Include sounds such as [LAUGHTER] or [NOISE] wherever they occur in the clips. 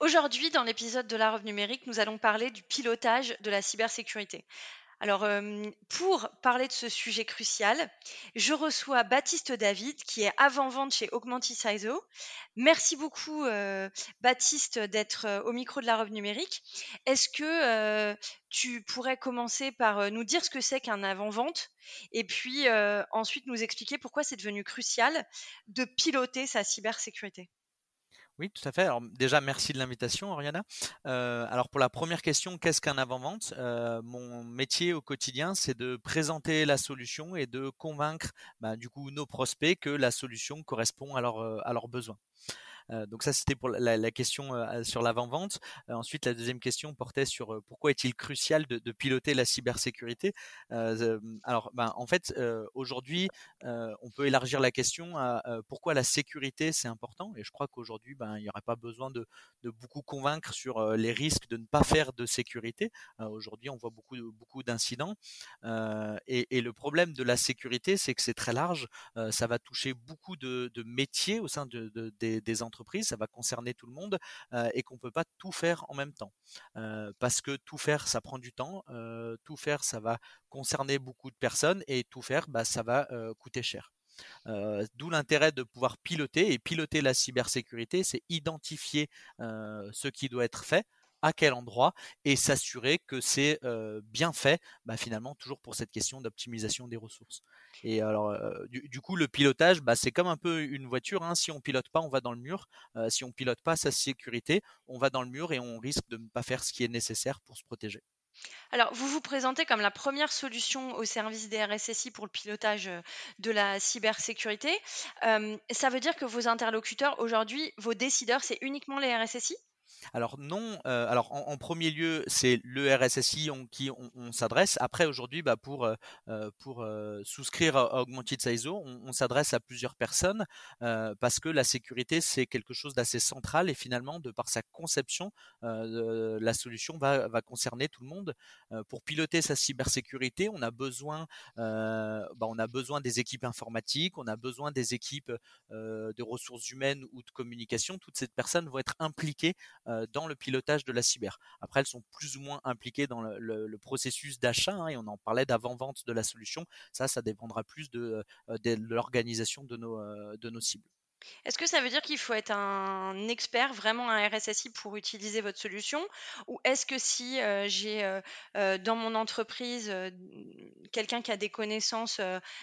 Aujourd'hui, dans l'épisode de la Revue numérique, nous allons parler du pilotage de la cybersécurité. Alors, euh, pour parler de ce sujet crucial, je reçois Baptiste David, qui est avant-vente chez Augmented Sizo. Merci beaucoup, euh, Baptiste, d'être euh, au micro de la Revue numérique. Est-ce que tu pourrais commencer par nous dire ce que c'est qu'un avant-vente et puis ensuite nous expliquer pourquoi c'est devenu crucial de piloter sa cybersécurité? Oui, tout à fait. Alors déjà, merci de l'invitation, Oriana. Euh, alors pour la première question, qu'est-ce qu'un avant-vente? Euh, Mon métier au quotidien, c'est de présenter la solution et de convaincre bah, du coup nos prospects que la solution correspond à, leur, à leurs besoins. Euh, donc ça, c'était pour la, question euh, sur l'avant-vente. Euh, ensuite, la deuxième question portait sur pourquoi est-il crucial de, piloter la cybersécurité? alors, ben, en fait, aujourd'hui, on peut élargir la question à pourquoi la sécurité c'est important? Et je crois qu'aujourd'hui, ben, il n'y aurait pas besoin de, beaucoup convaincre sur les risques de ne pas faire de sécurité. aujourd'hui, on voit beaucoup, beaucoup d'incidents. Et, le problème de la sécurité, c'est que c'est très large. ça va toucher beaucoup de, métiers au sein de, des entreprises ça va concerner tout le monde et qu'on peut pas tout faire en même temps. parce que tout faire, ça prend du temps. tout faire, ça va concerner beaucoup de personnes et tout faire, bah, ça va coûter cher. D'où l'intérêt de pouvoir piloter et piloter la cybersécurité, c'est identifier ce qui doit être fait, à quel endroit et s'assurer que c'est bien fait, bah, finalement toujours pour cette question d'optimisation des ressources. Et alors du, coup le pilotage, bah, c'est comme un peu une voiture. Hein. Si on pilote pas, on va dans le mur. si on pilote pas sa sécurité, on va dans le mur et on risque de ne pas faire ce qui est nécessaire pour se protéger. Alors, vous vous présentez comme la première solution au service des RSSI pour le pilotage de la cybersécurité. ça veut dire que vos interlocuteurs aujourd'hui, vos décideurs, c'est uniquement les RSSI alors non, euh, alors en, premier lieu, c'est le RSSI en qui on, s'adresse. Après, aujourd'hui, bah, pour, euh, euh, pour souscrire à Augmented Sizo, on, on s'adresse à plusieurs personnes parce que la sécurité, c'est quelque chose d'assez central et finalement, de par sa conception, la solution va, va, concerner tout le monde. pour piloter sa cybersécurité, on a besoin, bah, on a besoin des équipes informatiques, on a besoin des équipes de ressources humaines ou de communication. Toutes ces personnes vont être impliquées euh, dans le pilotage de la cyber. Après, elles sont plus ou moins impliquées dans le, processus d'achat, hein, et on en parlait d'avant-vente de la solution. Ça, ça dépendra plus de, euh, de l'organisation de nos, euh, de nos cibles. Est-ce que ça veut dire qu'il faut être un expert, vraiment un RSSI pour utiliser votre solution? Ou est-ce que si j'ai dans mon entreprise quelqu'un qui a des connaissances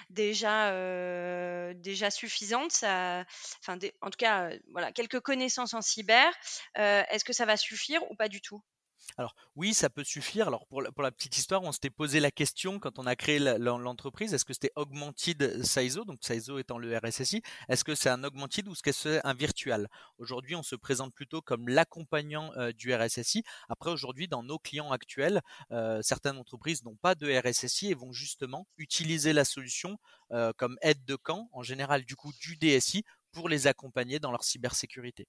déjà, suffisantes, en tout cas, voilà, quelques connaissances en cyber, est-ce que ça va suffire ou pas du tout? Alors oui, ça peut suffire. Alors pour la, pour la petite histoire, on s'était posé la question quand on a créé l'entreprise, est-ce que c'était Augmented Saizo, donc Saizo étant le RSSI, est-ce que c'est un Augmented ou est-ce que c'est un virtual? Aujourd'hui, on se présente plutôt comme l'accompagnant euh, du RSSI. Après, aujourd'hui, dans nos clients actuels, euh, certaines entreprises n'ont pas de RSSI et vont justement utiliser la solution euh, comme aide de camp, en général du coup du DSI, pour les accompagner dans leur cybersécurité.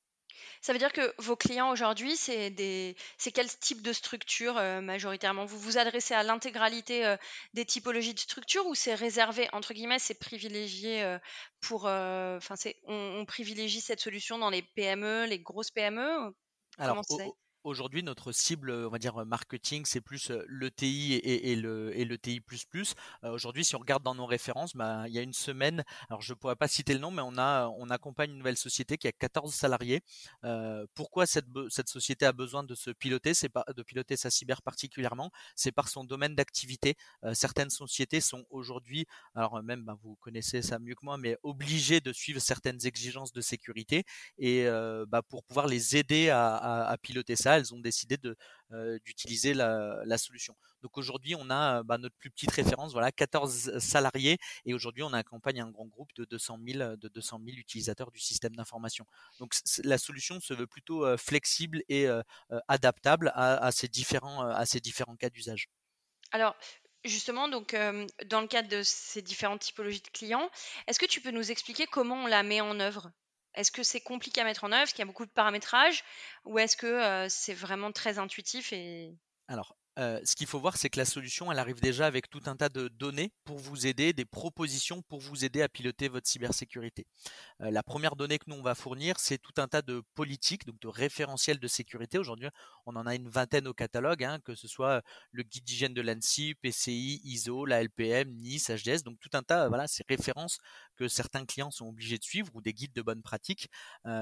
Ça veut dire que vos clients aujourd'hui, c'est des, c'est quel type de structure euh, majoritairement? Vous vous adressez à l'intégralité euh, des typologies de structures ou c'est réservé entre guillemets, c'est privilégié euh, pour, enfin c'est, on, privilégie cette solution dans les PME, les grosses PME Alors, Aujourd'hui, notre cible, on va dire marketing, c'est plus l'ETI et, et, le, et l'ETI++. Euh, aujourd'hui, si on regarde dans nos références, bah, il y a une semaine, alors je ne pourrais pas citer le nom, mais on, a, on accompagne une nouvelle société qui a 14 salariés. Euh, pourquoi cette, cette société a besoin de se piloter, c'est pas de piloter sa cyber particulièrement, c'est par son domaine d'activité. Euh, certaines sociétés sont aujourd'hui, alors même bah, vous connaissez ça mieux que moi, mais obligées de suivre certaines exigences de sécurité et bah, pour pouvoir les aider à piloter ça elles ont décidé d'utiliser la, solution. Donc aujourd'hui, on a bah, notre plus petite référence, voilà, 14 salariés, et aujourd'hui, on accompagne un grand groupe de 200 000, de 200 000 utilisateurs du système d'information. Donc la solution se veut plutôt flexible et adaptable à, à, ces différents, à ces différents cas d'usage. Alors, Justement, donc, dans le cadre de ces différentes typologies de clients, est-ce que tu peux nous expliquer comment on la met en œuvre? Est-ce que c'est compliqué à mettre en œuvre? Qu'il y a beaucoup de paramétrage? Ou est-ce que, c'est vraiment très intuitif et ce qu'il faut voir, c'est que la solution, elle arrive déjà avec tout un tas de données pour vous aider, des propositions pour vous aider à piloter votre cybersécurité. la première donnée que nous on va fournir, c'est tout un tas de politiques, donc de référentiels de sécurité. Aujourd'hui, on en a une vingtaine au catalogue, hein, que ce soit le guide d'hygiène de l'ANSI, PCI, ISO, la LPM, NIS, HDS, donc tout un tas, voilà, ces références que certains clients sont obligés de suivre ou des guides de bonne pratique.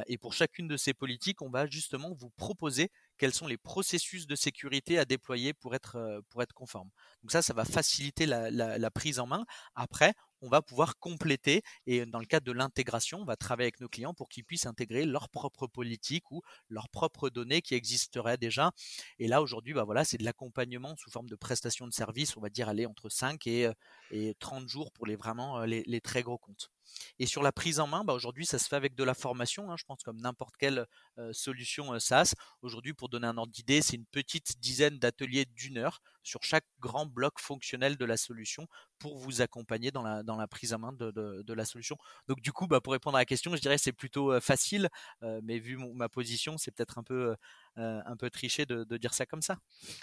et pour chacune de ces politiques, on va justement vous proposer quels sont les processus de sécurité à déployer pour être, pour être conforme. Donc ça, ça va faciliter la, prise en main. Après, on va pouvoir compléter et dans le cadre de l'intégration, on va travailler avec nos clients pour qu'ils puissent intégrer leur propre politique ou leurs propres données qui existeraient déjà. Et là, aujourd'hui, bah voilà, c'est de l'accompagnement sous forme de prestation de service, on va dire aller entre 5 et, et 30 jours pour les vraiment les très gros comptes. Et sur la prise en main, bah aujourd'hui, ça se fait avec de la formation, hein, je pense comme n'importe quelle solution SaaS. Aujourd'hui, pour donner un ordre d'idée, c'est une petite dizaine d'ateliers d'une heure sur chaque grand bloc fonctionnel de la solution pour vous accompagner dans la, prise en main de, la solution. Donc du coup, bah, pour répondre à la question, je dirais c'est plutôt facile, mais vu ma position, c'est peut-être un peu, un triché de dire ça comme ça.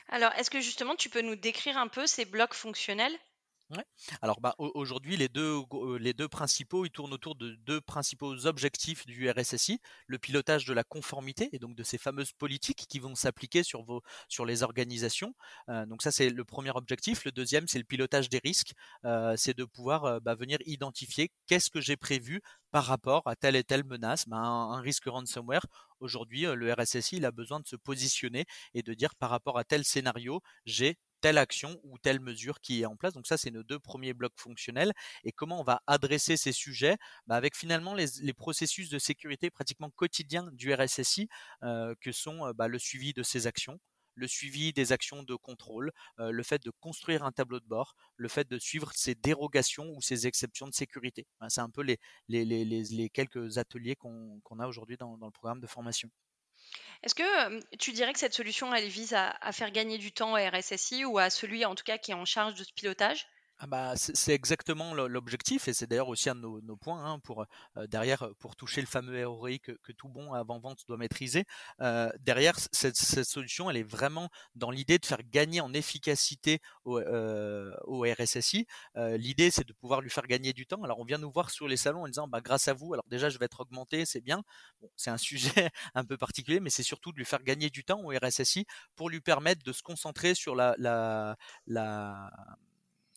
Alors, est-ce que justement, tu peux nous décrire un peu ces blocs fonctionnels? Alors bah, aujourd'hui, les deux, les deux principaux, ils tournent autour de deux principaux objectifs du RSSI, le pilotage de la conformité et donc de ces fameuses politiques qui vont s'appliquer sur, sur les organisations. donc ça, c'est le premier objectif. Le deuxième, c'est le pilotage des risques. c'est de pouvoir bah, venir identifier qu'est-ce que j'ai prévu par rapport à telle et telle menace, bah, un, risque ransomware. Aujourd'hui, le RSSI, a besoin de se positionner et de dire par rapport à tel scénario, j'ai telle action ou telle mesure qui est en place. Donc ça, c'est nos deux premiers blocs fonctionnels. Et comment on va adresser ces sujets? Bah Avec finalement les, processus de sécurité pratiquement quotidiens du RSSI, euh, que sont euh, bah, le suivi de ces actions, le suivi des actions de contrôle, euh, le fait de construire un tableau de bord, le fait de suivre ces dérogations ou ces exceptions de sécurité. c'est un peu les, quelques ateliers qu'on a aujourd'hui dans le programme de formation. Est-ce que tu dirais que cette solution, elle vise à, à faire gagner du temps à RSSI ou à celui en tout cas qui est en charge de ce pilotage? Ah bah, c'est exactement l'objectif et c'est d'ailleurs aussi un de nos, points hein, pour euh, derrière pour toucher le fameux ROI que, tout bon avant vente doit maîtriser. Euh, derrière cette, solution, elle est vraiment dans l'idée de faire gagner en efficacité au, euh, RSSI. Euh, l'idée, c'est de pouvoir lui faire gagner du temps. Alors, on vient nous voir sur les salons en disant, bah, grâce à vous, alors déjà, je vais être augmenté, c'est bien. Bon, c'est un [LAUGHS] sujet un peu particulier, mais c'est surtout de lui faire gagner du temps au RSSI pour lui permettre de se concentrer sur la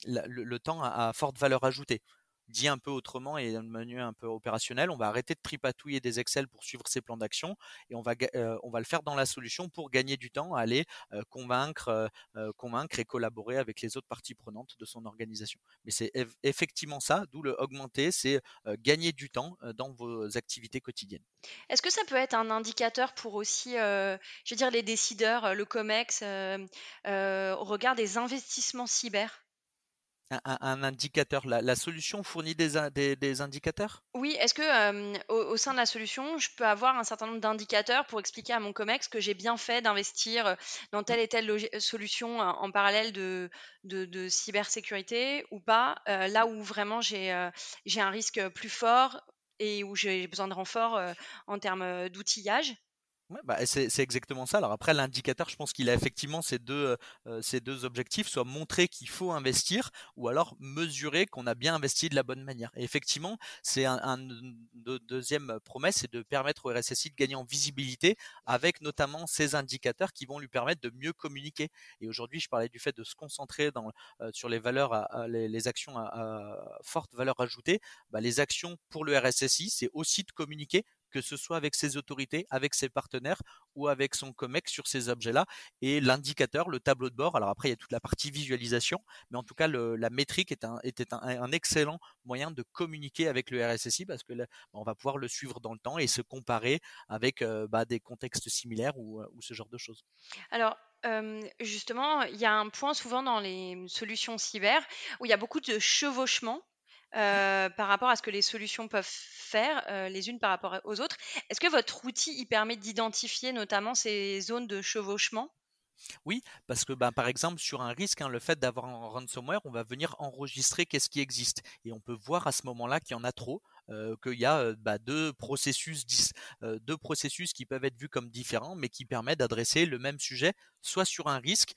le, temps à, forte valeur ajoutée. Dit un peu autrement et le menu un peu opérationnel, on va arrêter de tripatouiller des Excel pour suivre ces plans d'action et on va, euh, on va le faire dans la solution pour gagner du temps, aller euh, convaincre, euh, convaincre et collaborer avec les autres parties prenantes de son organisation. Mais c'est effectivement ça, d'où le augmenter, c'est gagner du temps dans vos activités quotidiennes. Est-ce que ça peut être un indicateur pour aussi, je veux dire, les décideurs, le COMEX, au regard des investissements cyber? Un, indicateur. La, solution fournit des, des, indicateurs? Oui, est-ce que au, sein de la solution, je peux avoir un certain nombre d'indicateurs pour expliquer à mon COMEX que j'ai bien fait d'investir dans telle et telle solution en parallèle de, de, cybersécurité ou pas, là où vraiment j'ai un risque plus fort et où j'ai besoin de renfort en termes d'outillage? Bah, c'est exactement ça. Alors après, l'indicateur, je pense qu'il a effectivement ces deux, euh, ces deux objectifs, soit montrer qu'il faut investir, ou alors mesurer qu'on a bien investi de la bonne manière. Et effectivement, c'est un, un deuxième promesse, c'est de permettre au RSSI de gagner en visibilité avec notamment ces indicateurs qui vont lui permettre de mieux communiquer. Et aujourd'hui, je parlais du fait de se concentrer dans, euh, sur les valeurs, à, les, actions à, forte valeur ajoutée. Bah, les actions pour le RSSI, c'est aussi de communiquer que ce soit avec ses autorités, avec ses partenaires ou avec son COMEX sur ces objets-là. Et l'indicateur, le tableau de bord, alors après, il y a toute la partie visualisation, mais en tout cas, la métrique est un, était un, excellent moyen de communiquer avec le RSSI parce que là, on va pouvoir le suivre dans le temps et se comparer avec euh, bah, des contextes similaires ou, ou, ce genre de choses. Alors, justement, il y a un point souvent dans les solutions cyber où il y a beaucoup de chevauchement euh, par rapport à ce que les solutions peuvent faire euh, les unes par rapport aux autres. Est-ce que votre outil y permet d'identifier notamment ces zones de chevauchement? Oui, parce que ben, par exemple, sur un risque, hein, le fait d'avoir un ransomware, on va venir enregistrer qu'est-ce qui existe. Et on peut voir à ce moment-là qu'il y en a trop. Euh, qu'il y a euh, bah, deux processus, euh, deux processus qui peuvent être vus comme différents, mais qui permettent d'adresser le même sujet, soit sur un risque,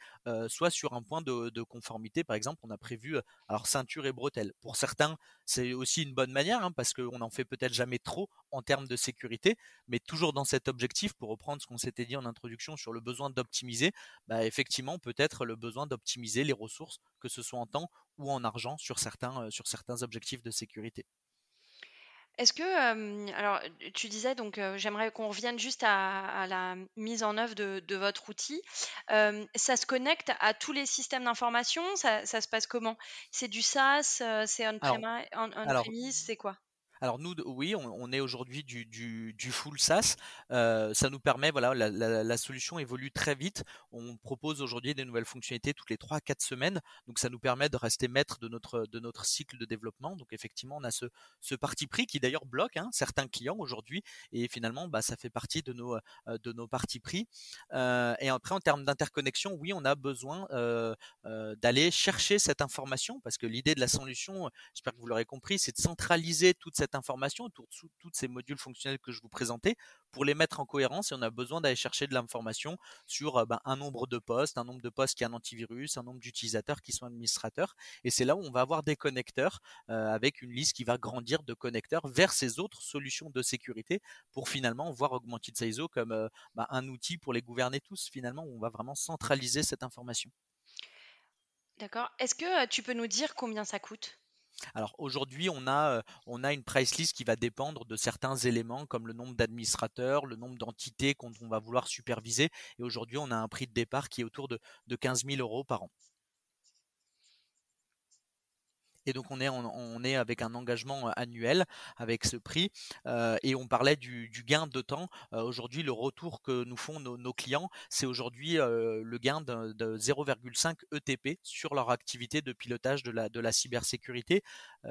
soit sur un point de, conformité. Par exemple, on a prévu alors ceinture et bretelles. Pour certains, c'est aussi une bonne manière hein, parce qu'on n'en fait peut-être jamais trop en termes de sécurité, mais toujours dans cet objectif, pour reprendre ce qu'on s'était dit en introduction sur le besoin d'optimiser, bah, effectivement peut-être le besoin d'optimiser les ressources, que ce soit en temps ou en argent sur certains, sur certains objectifs de sécurité. Est-ce que, alors, tu disais donc, j'aimerais qu'on revienne juste à, la mise en œuvre de, votre outil. ça se connecte à tous les systèmes d'information? Ça, se passe comment? C'est du SaaS C'est on-premise C'est quoi? Alors nous, oui, on, est aujourd'hui du, du, full SaaS. Euh, ça nous permet, voilà, la, solution évolue très vite. On propose aujourd'hui des nouvelles fonctionnalités toutes les 3 4 semaines. Donc ça nous permet de rester maître de notre, de notre cycle de développement. Donc effectivement, on a ce, ce parti pris qui d'ailleurs bloque hein, certains clients aujourd'hui. Et finalement, bah, ça fait partie de nos, euh, de nos pris. Euh, et après, en termes d'interconnexion, oui, on a besoin d'aller chercher cette information parce que l'idée de la solution, j'espère que vous l'aurez compris, c'est de centraliser toute cette informations autour de tous ces modules fonctionnels que je vous présentais pour les mettre en cohérence et on a besoin d'aller chercher de l'information sur euh, ben, un nombre de postes, un nombre de postes qui a un antivirus, un nombre d'utilisateurs qui sont administrateurs et c'est là où on va avoir des connecteurs euh, avec une liste qui va grandir de connecteurs vers ces autres solutions de sécurité pour finalement voir Augmented CISO comme euh, ben, un outil pour les gouverner tous finalement où on va vraiment centraliser cette information. D'accord. Est-ce que tu peux nous dire combien ça coûte? Alors aujourd'hui, on a, on a une price list qui va dépendre de certains éléments comme le nombre d'administrateurs, le nombre d'entités qu'on va vouloir superviser. Et aujourd'hui, on a un prix de départ qui est autour de, de 15 000 euros par an. Et donc on est, avec un engagement annuel avec ce prix. et on parlait du, gain de temps. aujourd'hui, le retour que nous font nos, clients, c'est aujourd'hui le gain de, 0,5 ETP sur leur activité de pilotage de la, de la cybersécurité.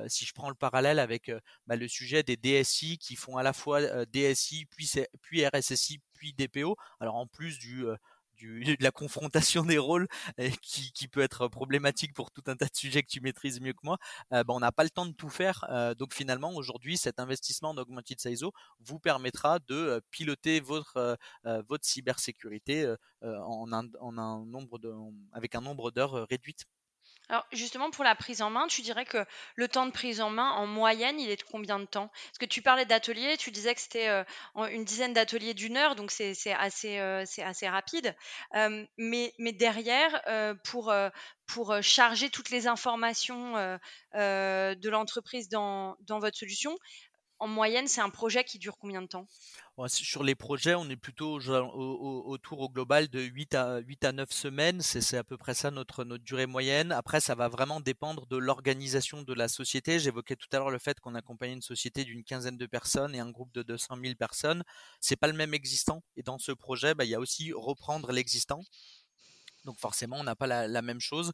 si je prends le parallèle avec bah, le sujet des DSI qui font à la fois DSI, puis, puis RSSI, puis DPO, alors en plus du de la confrontation des rôles qui, qui, peut être problématique pour tout un tas de sujets que tu maîtrises mieux que moi, euh, ben, on n'a pas le temps de tout faire. Euh, donc finalement, aujourd'hui, cet investissement d'Augmented CISO vous permettra de euh, piloter votre, votre cybersécurité en un, en un nombre de, avec un nombre d'heures réduite. Alors justement, pour la prise en main, tu dirais que le temps de prise en main, en moyenne, il est de combien de temps? Parce que tu parlais d'ateliers, tu disais que c'était euh, une dizaine d'ateliers d'une heure, donc c'est assez, euh, assez rapide. Euh, mais, derrière, pour, charger toutes les informations de l'entreprise dans votre solution, en moyenne, c'est un projet qui dure combien de temps? Sur les projets, on est plutôt autour au global de 8 à, 8 à 9 semaines. C'est à peu près ça notre, notre durée moyenne. Après, ça va vraiment dépendre de l'organisation de la société. J'évoquais tout à l'heure le fait qu'on accompagnait une société d'une quinzaine de personnes et un groupe de 200 000 personnes. C'est pas le même existant. Et dans ce projet, bah, il y a aussi reprendre l'existant. Donc forcément, on n'a pas la, même chose,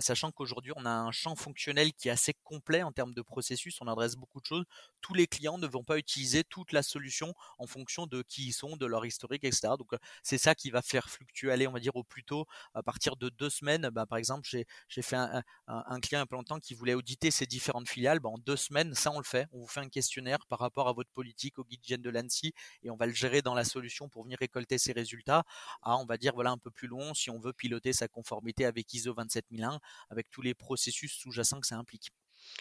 sachant qu'aujourd'hui, on a un champ fonctionnel qui est assez complet en termes de processus, on adresse beaucoup de choses. Tous les clients ne vont pas utiliser toute la solution en fonction de qui ils sont, de leur historique, etc. Donc c'est ça qui va faire fluctuer, aller, on va dire, au plus tôt, à partir de deux semaines. Bah, par exemple, j'ai fait un, client a peu longtemps qui voulait auditer ses différentes filiales. Bah, en deux semaines, ça on le fait. On vous fait un questionnaire par rapport à votre politique, au guide de l'ANSI, et on va le gérer dans la solution pour venir récolter ses résultats. À, on va dire, voilà, un peu plus long, si on veut piloter sa conformité avec ISO 27001, avec tous les processus sous-jacents que ça implique.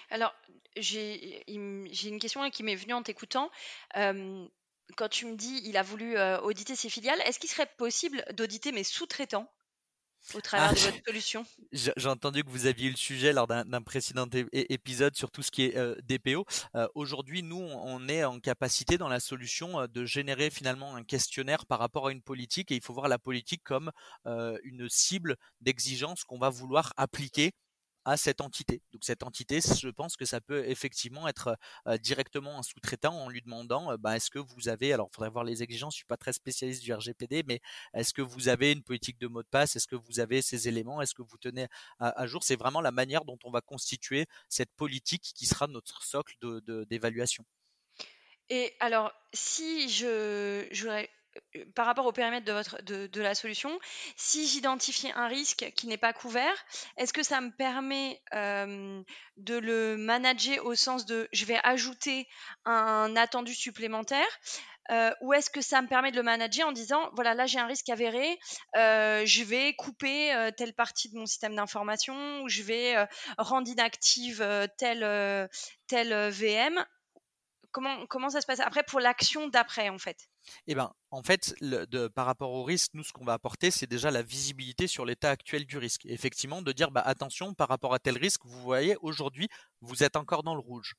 Alors, j'ai une question qui m'est venue en t'écoutant. quand tu me dis il a voulu auditer ses filiales, est-ce qu'il serait possible d'auditer mes sous-traitants? Au travers ah, de votre solution [LAUGHS] J'ai entendu que vous aviez eu le sujet lors d'un précédent épisode sur tout ce qui est euh, DPO. Euh, aujourd'hui, nous, on est en capacité dans la solution euh, de générer finalement un questionnaire par rapport à une politique et il faut voir la politique comme une cible d'exigence qu'on va vouloir appliquer à cette entité. Donc cette entité, je pense que ça peut effectivement être directement un sous-traitant en lui demandant bah, est-ce que vous avez, alors il faudrait voir les exigences, je suis pas très spécialiste du RGPD, mais est-ce que vous avez une politique de mot de passe, est-ce que vous avez ces éléments, est-ce que vous tenez à, jour? C'est vraiment la manière dont on va constituer cette politique qui sera notre socle d'évaluation. Et alors, si je, je voudrais euh, par rapport au périmètre de, votre, de, la solution, si j'identifie un risque qui n'est pas couvert, est-ce que ça me permet euh, de le manager au sens de je vais ajouter un attendu supplémentaire euh, ou est-ce que ça me permet de le manager en disant voilà là j'ai un risque avéré, je vais couper telle partie de mon système d'information ou je vais rendre inactive telle, telle VM comment, comment ça se passe? Après pour l'action d'après en fait eh ben, en fait, par rapport au risque, nous, ce qu'on va apporter, c'est déjà la visibilité sur l'état actuel du risque. effectivement, de dire, bah, attention, par rapport à tel risque, vous voyez, aujourd'hui, vous êtes encore dans le rouge.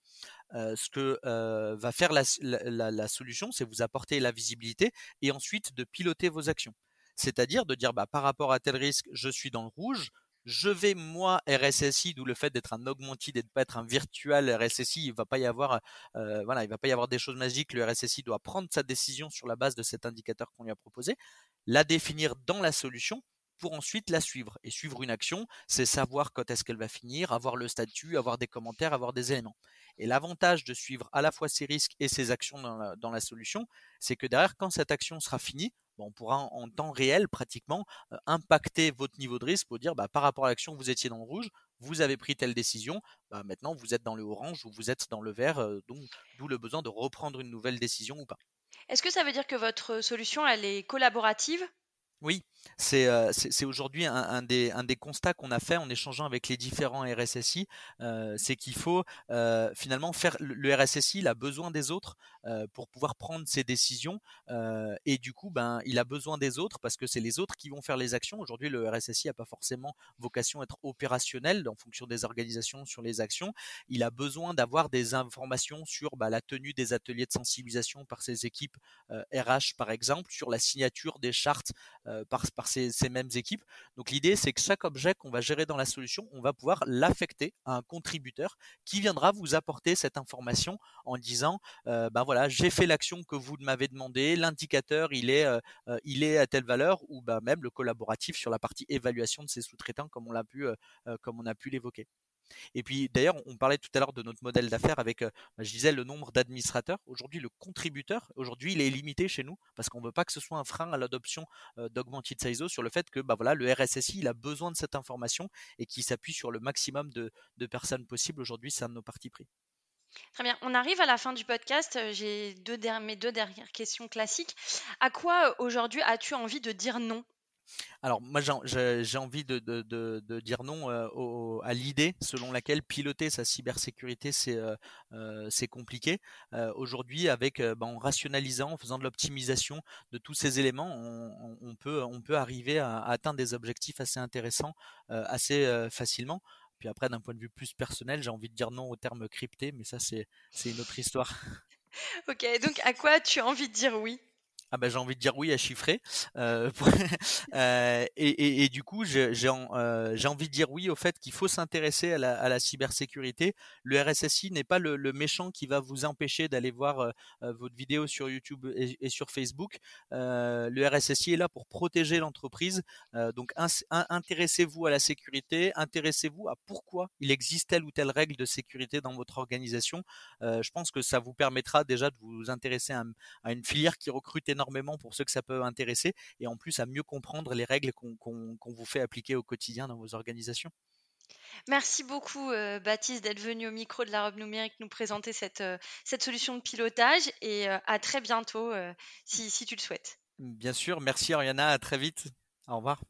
Euh, ce que euh, va faire la, la solution, c'est vous apporter la visibilité et ensuite de piloter vos actions. C'est-à-dire de dire, bah, par rapport à tel risque, je suis dans le rouge, je vais moi RSSI, d'où le fait d'être un augmented de pas être un virtual RSSI, il va pas y avoir, euh, voilà, il va pas y avoir des choses magiques. Le RSSI doit prendre sa décision sur la base de cet indicateur qu'on lui a proposé, la définir dans la solution pour ensuite la suivre. Et suivre une action, c'est savoir quand est-ce qu'elle va finir, avoir le statut, avoir des commentaires, avoir des éléments. Et l'avantage de suivre à la fois ces risques et ces actions dans la solution, c'est que derrière, quand cette action sera finie, on pourra en, temps réel pratiquement impacter votre niveau de risque pour dire bah, par rapport à l'action, vous étiez dans le rouge, vous avez pris telle décision, bah, maintenant vous êtes dans le orange ou vous êtes dans le vert, d'où le besoin de reprendre une nouvelle décision ou pas. Est-ce que ça veut dire que votre solution, elle est collaborative? Oui, c'est aujourd'hui un, des, constats qu'on a fait en échangeant avec les différents RSSI, c'est qu'il faut finalement faire le RSSI, il a besoin des autres pour pouvoir prendre ses décisions et du coup, ben, il a besoin des autres parce que c'est les autres qui vont faire les actions. Aujourd'hui, le RSSI n'a pas forcément vocation à être opérationnel en fonction des organisations sur les actions. Il a besoin d'avoir des informations sur bah, la tenue des ateliers de sensibilisation par ses équipes RH, par exemple, sur la signature des chartes euh, par, ces, mêmes équipes. Donc l'idée, c'est que chaque objet qu'on va gérer dans la solution, on va pouvoir l'affecter à un contributeur qui viendra vous apporter cette information en disant, euh, ben voilà, j'ai fait l'action que vous m'avez demandé, l'indicateur il est, euh, il est à telle valeur, ou ben même le collaboratif sur la partie évaluation de ces sous-traitants, comme on l'a pu, comme on a pu l'évoquer. Et puis d'ailleurs, on parlait tout à l'heure de notre modèle d'affaires avec, euh, bah, je disais, le nombre d'administrateurs. Aujourd'hui, le contributeur, aujourd'hui, il est limité chez nous parce qu'on ne veut pas que ce soit un frein à l'adoption euh, d'Augmented Sizo sur le fait que bah, voilà, le RSSI, il a besoin de cette information et qui s'appuie sur le maximum de, personnes possibles. Aujourd'hui, c'est un de nos partis pris. Très bien. On arrive à la fin du podcast. Euh, j'ai deux mes deux dernières questions classiques. À quoi aujourd'hui as-tu envie de dire non? Alors moi j'ai envie de, dire non euh, à l'idée selon laquelle piloter sa cybersécurité c'est euh, euh, compliqué. Aujourd'hui avec bah, en rationalisant, en faisant de l'optimisation de tous ces éléments, on, peut, on peut arriver à, atteindre des objectifs assez intéressants assez facilement. Puis après d'un point de vue plus personnel, j'ai envie de dire non au terme crypté, mais ça c'est une autre histoire. [LAUGHS] ok, donc à quoi tu as envie de dire oui? Ah ben j'ai envie de dire oui à chiffrer. Euh, [LAUGHS] euh, et, et, du coup, j'ai euh, envie de dire oui au fait qu'il faut s'intéresser à la, à la, cybersécurité. Le RSSI n'est pas le, le, méchant qui va vous empêcher d'aller voir votre vidéo sur YouTube et, et sur Facebook. le RSSI est là pour protéger l'entreprise. donc intéressez-vous à la sécurité, intéressez-vous à pourquoi il existe telle ou telle règle de sécurité dans votre organisation. je pense que ça vous permettra déjà de vous intéresser à, à une filière qui recrute énormément énormément pour ceux que ça peut intéresser et en plus à mieux comprendre les règles qu'on vous fait appliquer au quotidien dans vos organisations. Merci beaucoup euh, Baptiste d'être venu au micro de la robe numérique nous présenter cette, euh, cette solution de pilotage et euh, à très bientôt si, si tu le souhaites. Bien sûr, merci Ariana, à très vite. Au revoir.